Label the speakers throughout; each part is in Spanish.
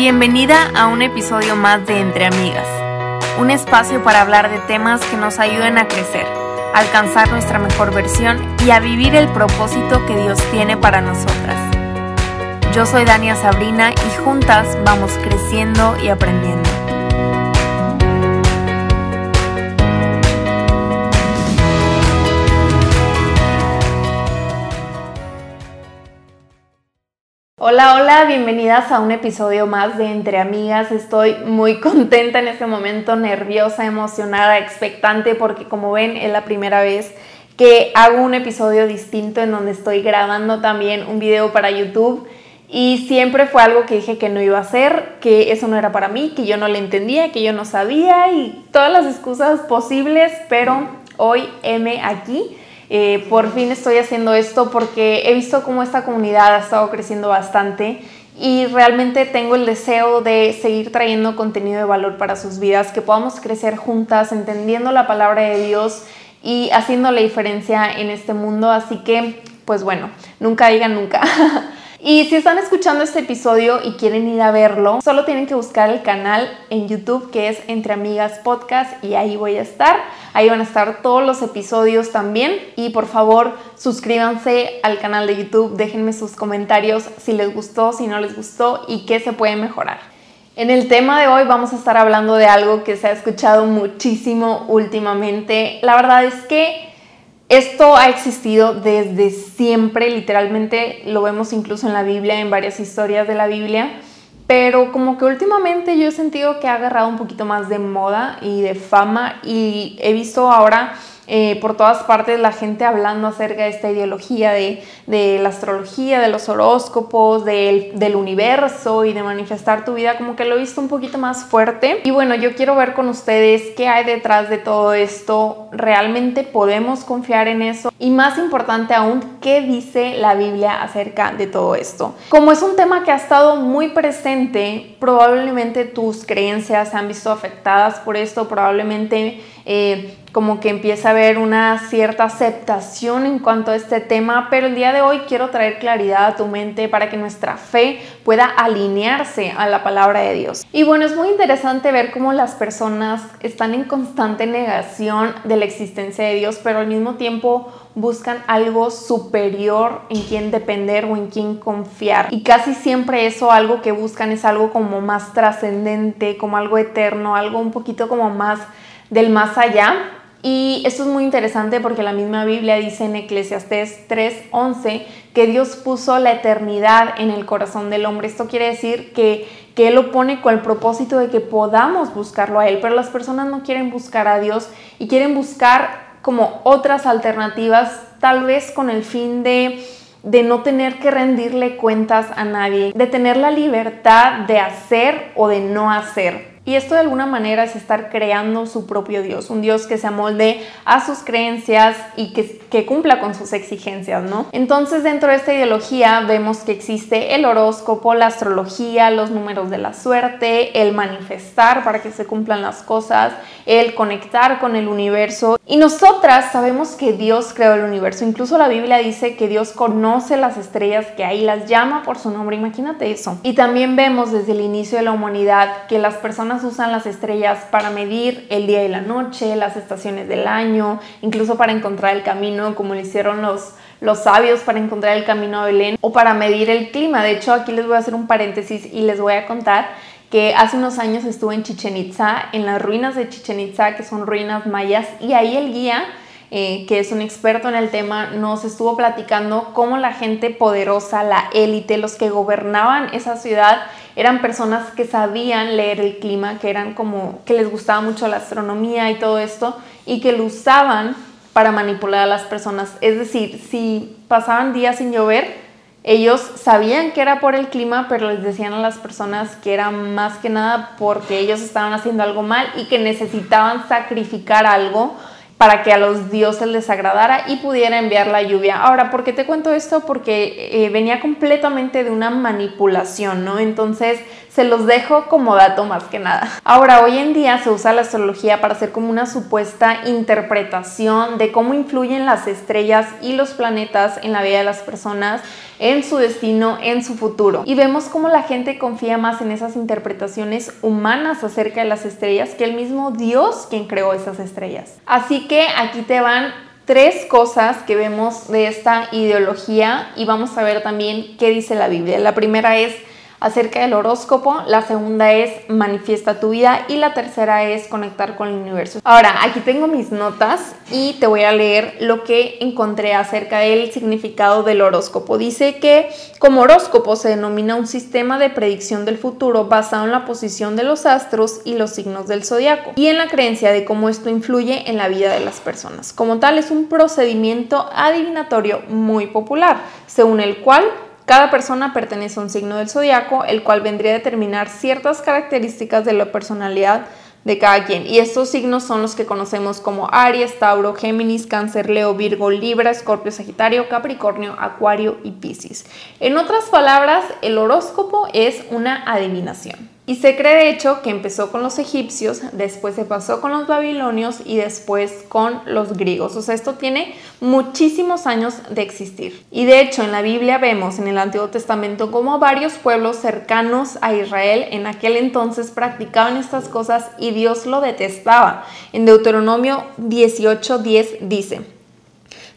Speaker 1: Bienvenida a un episodio más de Entre Amigas, un espacio para hablar de temas que nos ayuden a crecer, alcanzar nuestra mejor versión y a vivir el propósito que Dios tiene para nosotras. Yo soy Dania Sabrina y juntas vamos creciendo y aprendiendo. Hola, hola, bienvenidas a un episodio más de Entre Amigas. Estoy muy contenta en este momento, nerviosa, emocionada, expectante, porque como ven es la primera vez que hago un episodio distinto en donde estoy grabando también un video para YouTube. Y siempre fue algo que dije que no iba a hacer, que eso no era para mí, que yo no le entendía, que yo no sabía y todas las excusas posibles, pero hoy M aquí eh, por fin estoy haciendo esto porque he visto cómo esta comunidad ha estado creciendo bastante y realmente tengo el deseo de seguir trayendo contenido de valor para sus vidas, que podamos crecer juntas, entendiendo la palabra de Dios y haciendo la diferencia en este mundo. Así que, pues bueno, nunca digan nunca. Y si están escuchando este episodio y quieren ir a verlo, solo tienen que buscar el canal en YouTube que es Entre Amigas Podcast y ahí voy a estar. Ahí van a estar todos los episodios también. Y por favor, suscríbanse al canal de YouTube, déjenme sus comentarios si les gustó, si no les gustó y qué se puede mejorar. En el tema de hoy vamos a estar hablando de algo que se ha escuchado muchísimo últimamente. La verdad es que esto ha existido desde siempre, literalmente lo vemos incluso en la Biblia, en varias historias de la Biblia, pero como que últimamente yo he sentido que ha agarrado un poquito más de moda y de fama y he visto ahora eh, por todas partes la gente hablando acerca de esta ideología de, la astrología, de los horóscopos, del, del, universo y de manifestar tu vida, como que lo he visto un poquito más fuerte. Y bueno, yo quiero ver con ustedes qué hay detrás de todo esto, realmente podemos confiar en eso y más importante aún, qué dice la Biblia acerca de todo esto. Como es un tema que ha estado muy presente, probablemente tus creencias se han visto afectadas por esto, probablemente eh, como que empieza a haber una cierta aceptación en cuanto a este tema, pero el día de hoy quiero traer claridad a tu mente para que nuestra fe pueda alinearse a la palabra de Dios. Y bueno, es muy interesante ver cómo las personas están en constante negación de la existencia de Dios, pero al mismo tiempo buscan algo superior en quien depender o en quien confiar. Y casi siempre eso algo que buscan es algo como más trascendente, como algo eterno, algo un poquito como más del más allá. Y esto es muy interesante porque la misma Biblia dice en Eclesiastés 3:11 que Dios puso la eternidad en el corazón del hombre. Esto quiere decir que, que Él lo pone con el propósito de que podamos buscarlo a Él, pero las personas no quieren buscar a Dios y quieren buscar como otras alternativas, tal vez con el fin de de no tener que rendirle cuentas a nadie, de tener la libertad de hacer o de no hacer. Y esto de alguna manera es estar creando su propio Dios, un Dios que se amolde a sus creencias y que, cumpla con sus exigencias, ¿no? Entonces dentro de esta ideología vemos que existe el horóscopo, la astrología, los números de la suerte, el manifestar para que se cumplan las cosas, el conectar con el universo. Y nosotras sabemos que Dios creó el universo, incluso la Biblia dice que Dios conoce las estrellas que hay, las llama por su nombre, imagínate eso. Y también vemos desde el inicio de la humanidad que las usan las estrellas para medir el día y la noche, las estaciones del año, incluso para encontrar el camino, como lo hicieron los, los sabios para encontrar el camino a Belén, o para medir el clima. De hecho, aquí les voy a hacer un paréntesis y les voy a contar que hace unos años estuve en Chichen Itza, en las ruinas de Chichen Itza, que son ruinas mayas, y ahí el guía eh, que es un experto en el tema, nos estuvo platicando cómo la gente poderosa, la élite, los que gobernaban esa ciudad, eran personas que sabían leer el clima, que eran como que les gustaba mucho la astronomía y todo esto, y que lo usaban para manipular a las personas. Es decir, si pasaban días sin llover, ellos sabían que era por el clima, pero les decían a las personas que era más que nada porque ellos estaban haciendo algo mal y que necesitaban sacrificar algo para que a los dioses les agradara y pudiera enviar la lluvia. Ahora, ¿por qué te cuento esto? Porque eh, venía completamente de una manipulación, ¿no? Entonces se los dejo como dato más que nada. Ahora, hoy en día se usa la astrología para hacer como una supuesta interpretación de cómo influyen las estrellas y los planetas en la vida de las personas, en su destino, en su futuro. Y vemos cómo la gente confía más en esas interpretaciones humanas acerca de las estrellas que el mismo Dios quien creó esas estrellas. Así que aquí te van tres cosas que vemos de esta ideología y vamos a ver también qué dice la Biblia. La primera es acerca del horóscopo, la segunda es manifiesta tu vida y la tercera es conectar con el universo. Ahora, aquí tengo mis notas y te voy a leer lo que encontré acerca del significado del horóscopo. Dice que como horóscopo se denomina un sistema de predicción del futuro basado en la posición de los astros y los signos del zodiaco y en la creencia de cómo esto influye en la vida de las personas. Como tal, es un procedimiento adivinatorio muy popular, según el cual cada persona pertenece a un signo del zodiaco, el cual vendría a determinar ciertas características de la personalidad de cada quien. Y estos signos son los que conocemos como Aries, Tauro, Géminis, Cáncer, Leo, Virgo, Libra, Escorpio, Sagitario, Capricornio, Acuario y Piscis. En otras palabras, el horóscopo es una adivinación. Y se cree de hecho que empezó con los egipcios, después se pasó con los babilonios y después con los griegos. O sea, esto tiene muchísimos años de existir. Y de hecho en la Biblia vemos en el Antiguo Testamento como varios pueblos cercanos a Israel en aquel entonces practicaban estas cosas y Dios lo detestaba. En Deuteronomio 18:10 dice,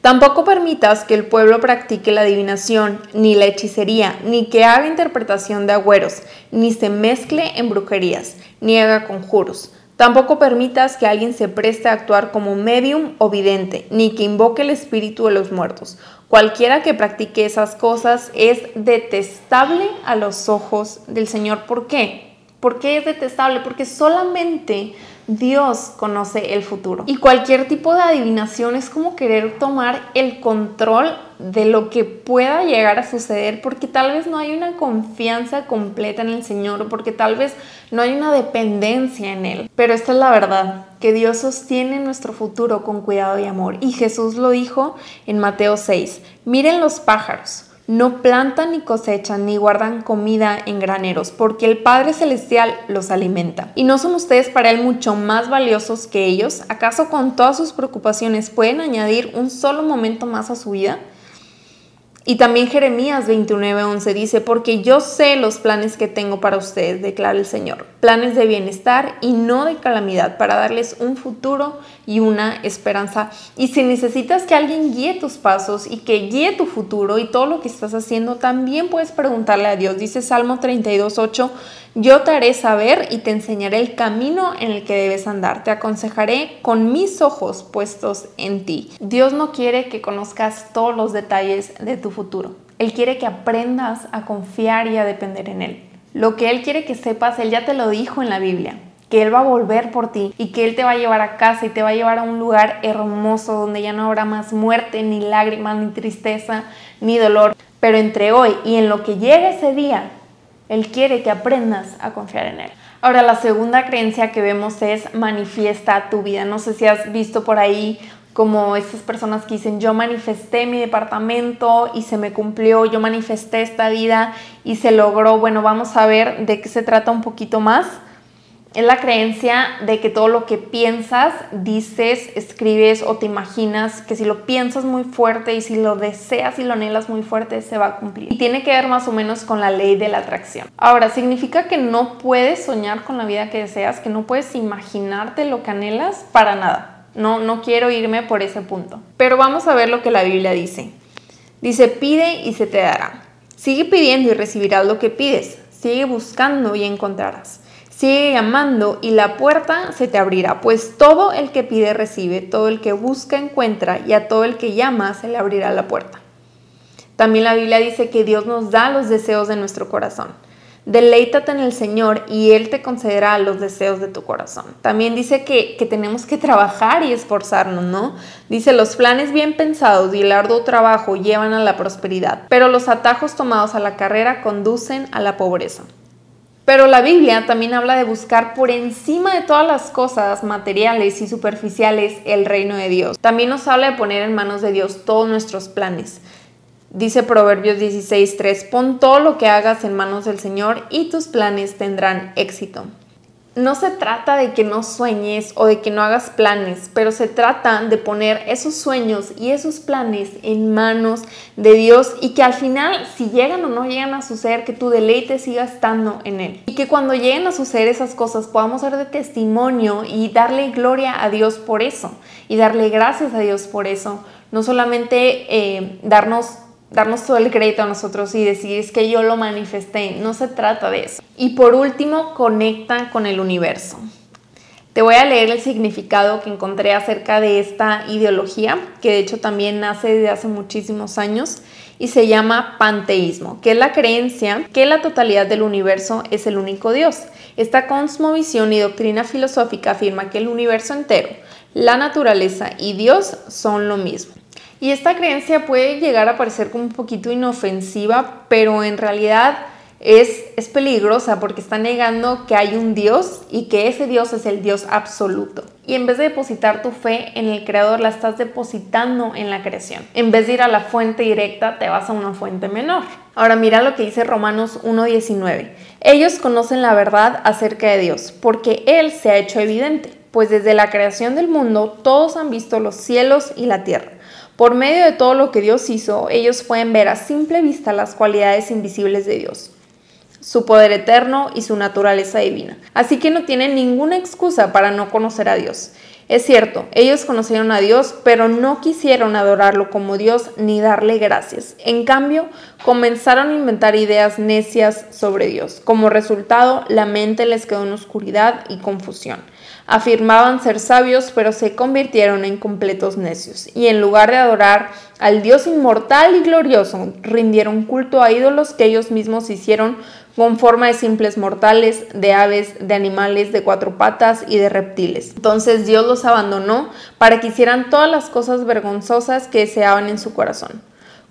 Speaker 1: Tampoco permitas que el pueblo practique la adivinación, ni la hechicería, ni que haga interpretación de agüeros, ni se mezcle en brujerías, ni haga conjuros. Tampoco permitas que alguien se preste a actuar como medium o vidente, ni que invoque el espíritu de los muertos. Cualquiera que practique esas cosas es detestable a los ojos del Señor. ¿Por qué? ¿Por qué es detestable? Porque solamente Dios conoce el futuro. Y cualquier tipo de adivinación es como querer tomar el control de lo que pueda llegar a suceder porque tal vez no hay una confianza completa en el Señor, porque tal vez no hay una dependencia en Él. Pero esta es la verdad, que Dios sostiene nuestro futuro con cuidado y amor. Y Jesús lo dijo en Mateo 6, miren los pájaros no plantan ni cosechan ni guardan comida en graneros, porque el Padre Celestial los alimenta. ¿Y no son ustedes para Él mucho más valiosos que ellos? ¿Acaso con todas sus preocupaciones pueden añadir un solo momento más a su vida? Y también Jeremías 29:11 dice, porque yo sé los planes que tengo para ustedes, declara el Señor, planes de bienestar y no de calamidad, para darles un futuro y una esperanza. Y si necesitas que alguien guíe tus pasos y que guíe tu futuro y todo lo que estás haciendo, también puedes preguntarle a Dios. Dice Salmo 32:8, yo te haré saber y te enseñaré el camino en el que debes andar. Te aconsejaré con mis ojos puestos en ti. Dios no quiere que conozcas todos los detalles de tu futuro. Él quiere que aprendas a confiar y a depender en Él. Lo que Él quiere que sepas, Él ya te lo dijo en la Biblia que Él va a volver por ti y que Él te va a llevar a casa y te va a llevar a un lugar hermoso donde ya no habrá más muerte, ni lágrimas, ni tristeza, ni dolor. Pero entre hoy y en lo que llegue ese día, él quiere que aprendas a confiar en Él. Ahora, la segunda creencia que vemos es manifiesta tu vida. No sé si has visto por ahí como estas personas que dicen, yo manifesté mi departamento y se me cumplió, yo manifesté esta vida y se logró. Bueno, vamos a ver de qué se trata un poquito más es la creencia de que todo lo que piensas, dices, escribes o te imaginas, que si lo piensas muy fuerte y si lo deseas y lo anhelas muy fuerte, se va a cumplir. Y tiene que ver más o menos con la ley de la atracción. Ahora, significa que no puedes soñar con la vida que deseas, que no puedes imaginarte lo que anhelas para nada. No, no quiero irme por ese punto. Pero vamos a ver lo que la Biblia dice. Dice, pide y se te dará. Sigue pidiendo y recibirás lo que pides. Sigue buscando y encontrarás. Sigue llamando y la puerta se te abrirá, pues todo el que pide recibe, todo el que busca encuentra y a todo el que llama se le abrirá la puerta. También la Biblia dice que Dios nos da los deseos de nuestro corazón. Deleítate en el Señor y Él te concederá los deseos de tu corazón. También dice que, que, tenemos que trabajar y esforzarnos, ¿no? Dice, los planes bien pensados y el arduo trabajo llevan a la prosperidad, pero los atajos tomados a la carrera conducen a la pobreza. Pero la Biblia también habla de buscar por encima de todas las cosas materiales y superficiales el reino de Dios. También nos habla de poner en manos de Dios todos nuestros planes. Dice Proverbios 16:3, pon todo lo que hagas en manos del Señor y tus planes tendrán éxito. No se trata de que no sueñes o de que no hagas planes, pero se trata de poner esos sueños y esos planes en manos de Dios y que al final, si llegan o no llegan a suceder, que tu deleite siga estando en Él. Y que cuando lleguen a suceder esas cosas podamos ser de testimonio y darle gloria a Dios por eso y darle gracias a Dios por eso. No solamente eh, darnos darnos todo el crédito a nosotros y decir es que yo lo manifesté. No se trata de eso. Y por último, conecta con el universo. Te voy a leer el significado que encontré acerca de esta ideología, que de hecho también nace desde hace muchísimos años y se llama panteísmo, que es la creencia que la totalidad del universo es el único Dios. Esta cosmovisión y doctrina filosófica afirma que el universo entero, la naturaleza y Dios son lo mismo. Y esta creencia puede llegar a parecer como un poquito inofensiva, pero en realidad es, es, peligrosa porque está negando que hay un Dios y que ese Dios es el Dios absoluto. Y en vez de depositar tu fe en el Creador, la estás depositando en la creación. En vez de ir a la fuente directa, te vas a una fuente menor. Ahora mira lo que dice Romanos 1.19. Ellos conocen la verdad acerca de Dios porque Él se ha hecho evidente, pues desde la creación del mundo todos han visto los cielos y la tierra por medio de todo lo que Dios hizo, ellos pueden ver a simple vista las cualidades invisibles de Dios, su poder eterno y su naturaleza divina. Así que no tienen ninguna excusa para no conocer a Dios. Es cierto, ellos conocieron a Dios, pero no quisieron adorarlo como Dios ni darle gracias. En cambio, comenzaron a inventar ideas necias sobre Dios. Como resultado, la mente les quedó en oscuridad y confusión. Afirmaban ser sabios, pero se convirtieron en completos necios, y en lugar de adorar al Dios inmortal y glorioso, rindieron culto a ídolos que ellos mismos hicieron con forma de simples mortales, de aves, de animales de cuatro patas y de reptiles. Entonces Dios los abandonó para que hicieran todas las cosas vergonzosas que deseaban en su corazón.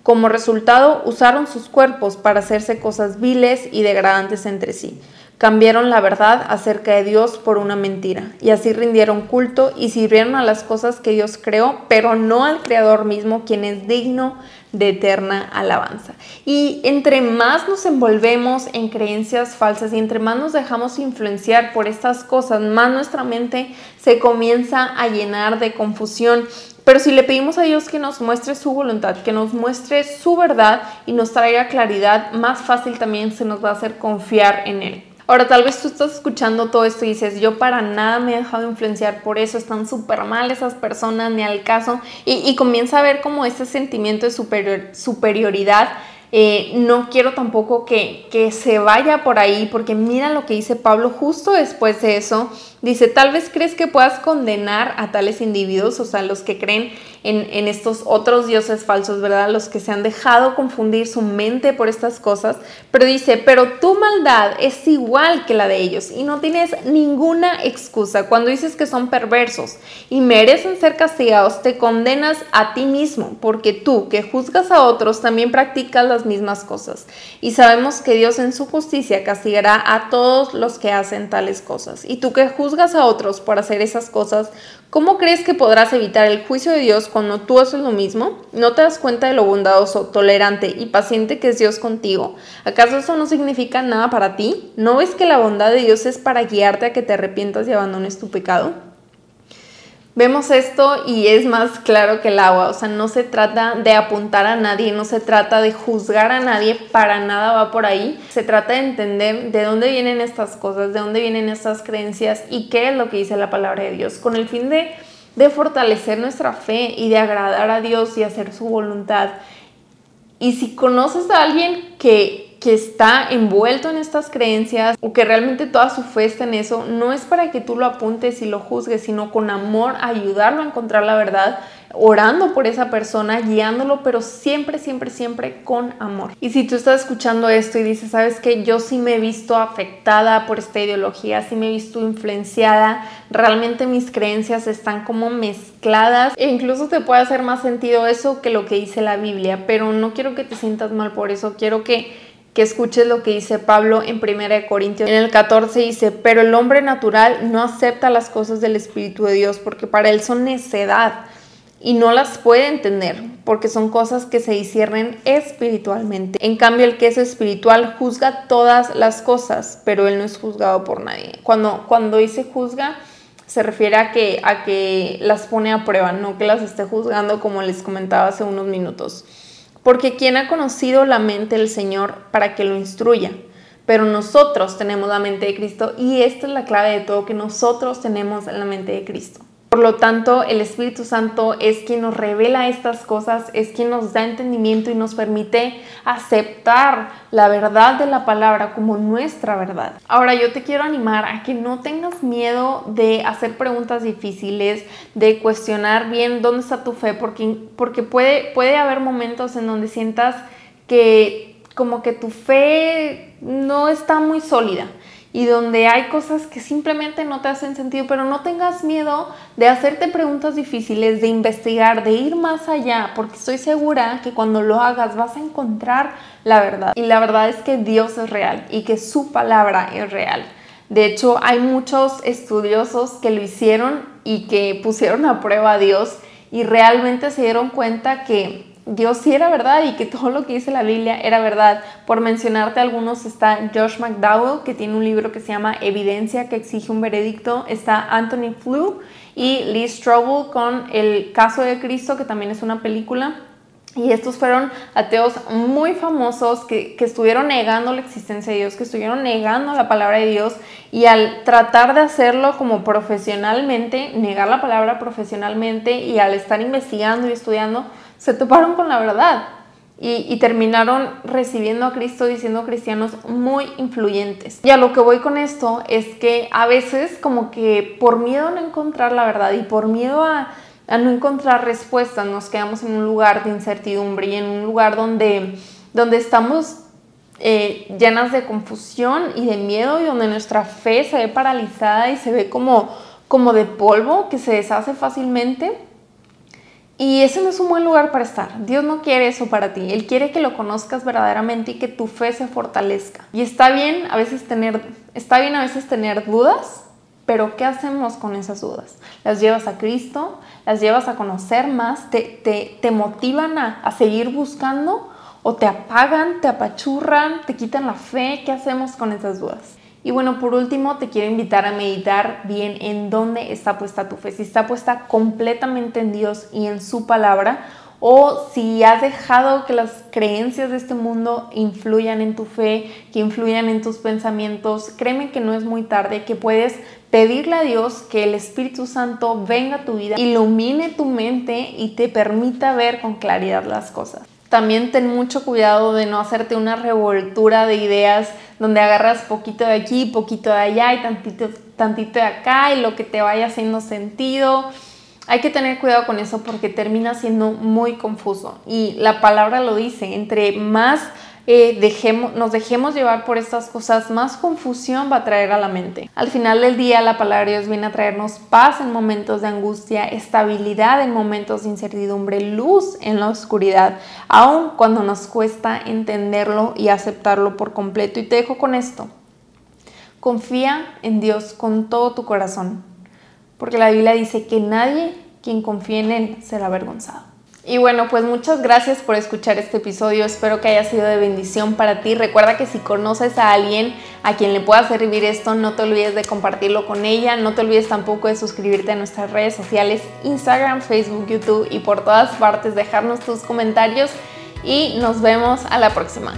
Speaker 1: Como resultado, usaron sus cuerpos para hacerse cosas viles y degradantes entre sí cambiaron la verdad acerca de Dios por una mentira y así rindieron culto y sirvieron a las cosas que Dios creó, pero no al Creador mismo, quien es digno de eterna alabanza. Y entre más nos envolvemos en creencias falsas y entre más nos dejamos influenciar por estas cosas, más nuestra mente se comienza a llenar de confusión. Pero si le pedimos a Dios que nos muestre su voluntad, que nos muestre su verdad y nos traiga claridad, más fácil también se nos va a hacer confiar en Él. Ahora, tal vez tú estás escuchando todo esto y dices, yo para nada me he dejado influenciar por eso, están súper mal esas personas, ni al caso, y, comienza a ver como ese sentimiento de superior, superioridad eh, no quiero tampoco que, que, se vaya por ahí, porque mira lo que dice Pablo justo después de eso. Dice, tal vez crees que puedas condenar a tales individuos, o sea, los que creen en, en estos otros dioses falsos, ¿verdad? Los que se han dejado confundir su mente por estas cosas, pero dice, pero tu maldad es igual que la de ellos y no tienes ninguna excusa. Cuando dices que son perversos y merecen ser castigados, te condenas a ti mismo, porque tú que juzgas a otros también practicas las mismas cosas. Y sabemos que Dios en su justicia castigará a todos los que hacen tales cosas. Y tú que juzgas a otros por hacer esas cosas, ¿cómo crees que podrás evitar el juicio de Dios cuando tú haces lo mismo? ¿No te das cuenta de lo bondadoso, tolerante y paciente que es Dios contigo? ¿Acaso eso no significa nada para ti? ¿No ves que la bondad de Dios es para guiarte a que te arrepientas y abandones tu pecado? Vemos esto y es más claro que el agua, o sea, no se trata de apuntar a nadie, no se trata de juzgar a nadie, para nada va por ahí, se trata de entender de dónde vienen estas cosas, de dónde vienen estas creencias y qué es lo que dice la palabra de Dios, con el fin de, de fortalecer nuestra fe y de agradar a Dios y hacer su voluntad. Y si conoces a alguien que que está envuelto en estas creencias o que realmente toda su fe está en eso, no es para que tú lo apuntes y lo juzgues, sino con amor ayudarlo a encontrar la verdad orando por esa persona, guiándolo, pero siempre, siempre, siempre con amor. Y si tú estás escuchando esto y dices, sabes que yo sí me he visto afectada por esta ideología, sí me he visto influenciada, realmente mis creencias están como mezcladas e incluso te puede hacer más sentido eso que lo que dice la Biblia, pero no quiero que te sientas mal por eso, quiero que que escuches lo que dice Pablo en 1 Corintios. En el 14 dice, pero el hombre natural no acepta las cosas del Espíritu de Dios porque para él son necedad y no las puede entender porque son cosas que se disciernen espiritualmente. En cambio, el que es espiritual juzga todas las cosas, pero él no es juzgado por nadie. Cuando, cuando dice juzga, se refiere a que, a que las pone a prueba, no que las esté juzgando como les comentaba hace unos minutos. Porque quien ha conocido la mente del Señor para que lo instruya, pero nosotros tenemos la mente de Cristo y esta es la clave de todo, que nosotros tenemos la mente de Cristo. Por lo tanto, el Espíritu Santo es quien nos revela estas cosas, es quien nos da entendimiento y nos permite aceptar la verdad de la palabra como nuestra verdad. Ahora yo te quiero animar a que no tengas miedo de hacer preguntas difíciles, de cuestionar bien dónde está tu fe, porque, porque puede, puede haber momentos en donde sientas que como que tu fe no está muy sólida y donde hay cosas que simplemente no te hacen sentido, pero no tengas miedo de hacerte preguntas difíciles, de investigar, de ir más allá, porque estoy segura que cuando lo hagas vas a encontrar la verdad. Y la verdad es que Dios es real y que su palabra es real. De hecho, hay muchos estudiosos que lo hicieron y que pusieron a prueba a Dios y realmente se dieron cuenta que Dios sí era verdad y que todo lo que dice la Biblia era verdad. Por mencionarte algunos está Josh McDowell, que tiene un libro que se llama Evidencia que exige un veredicto. Está Anthony Flew y Lee Strobel con El caso de Cristo, que también es una película. Y estos fueron ateos muy famosos que, que, estuvieron negando la existencia de Dios, que estuvieron negando la palabra de Dios y al tratar de hacerlo como profesionalmente, negar la palabra profesionalmente y al estar investigando y estudiando, se toparon con la verdad y, terminaron recibiendo a Cristo diciendo cristianos muy influyentes. Y a lo que voy con esto es que a veces como que por miedo a no encontrar la verdad y por miedo a, no encontrar respuestas nos quedamos en un lugar de incertidumbre y en un lugar donde, donde estamos eh, llenas de confusión y de miedo y donde nuestra fe se ve paralizada y se ve como, como de polvo que se deshace fácilmente. Y ese no es un buen lugar para estar. Dios no quiere eso para ti. Él quiere que lo conozcas verdaderamente y que tu fe se fortalezca. Y está bien a veces tener, está bien a veces tener dudas, pero ¿qué hacemos con esas dudas? ¿Las llevas a Cristo? ¿Las llevas a conocer más? ¿Te, te, motivan a, a seguir buscando? ¿O te apagan, te apachurran, te quitan la fe? ¿Qué hacemos con esas dudas? Y bueno, por último, te quiero invitar a meditar bien en dónde está puesta tu fe, si está puesta completamente en Dios y en su palabra, o si has dejado que las creencias de este mundo influyan en tu fe, que influyan en tus pensamientos, créeme que no es muy tarde, que puedes pedirle a Dios que el Espíritu Santo venga a tu vida, ilumine tu mente y te permita ver con claridad las cosas. También ten mucho cuidado de no hacerte una revoltura de ideas donde agarras poquito de aquí, poquito de allá y tantito, tantito de acá y lo que te vaya haciendo sentido. Hay que tener cuidado con eso porque termina siendo muy confuso. Y la palabra lo dice, entre más eh, dejemos, nos dejemos llevar por estas cosas, más confusión va a traer a la mente. Al final del día, la palabra de Dios viene a traernos paz en momentos de angustia, estabilidad en momentos de incertidumbre, luz en la oscuridad, aun cuando nos cuesta entenderlo y aceptarlo por completo. Y te dejo con esto. Confía en Dios con todo tu corazón, porque la Biblia dice que nadie quien confíe en Él será avergonzado. Y bueno, pues muchas gracias por escuchar este episodio. Espero que haya sido de bendición para ti. Recuerda que si conoces a alguien a quien le pueda servir esto, no te olvides de compartirlo con ella. No te olvides tampoco de suscribirte a nuestras redes sociales, Instagram, Facebook, YouTube y por todas partes dejarnos tus comentarios. Y nos vemos a la próxima.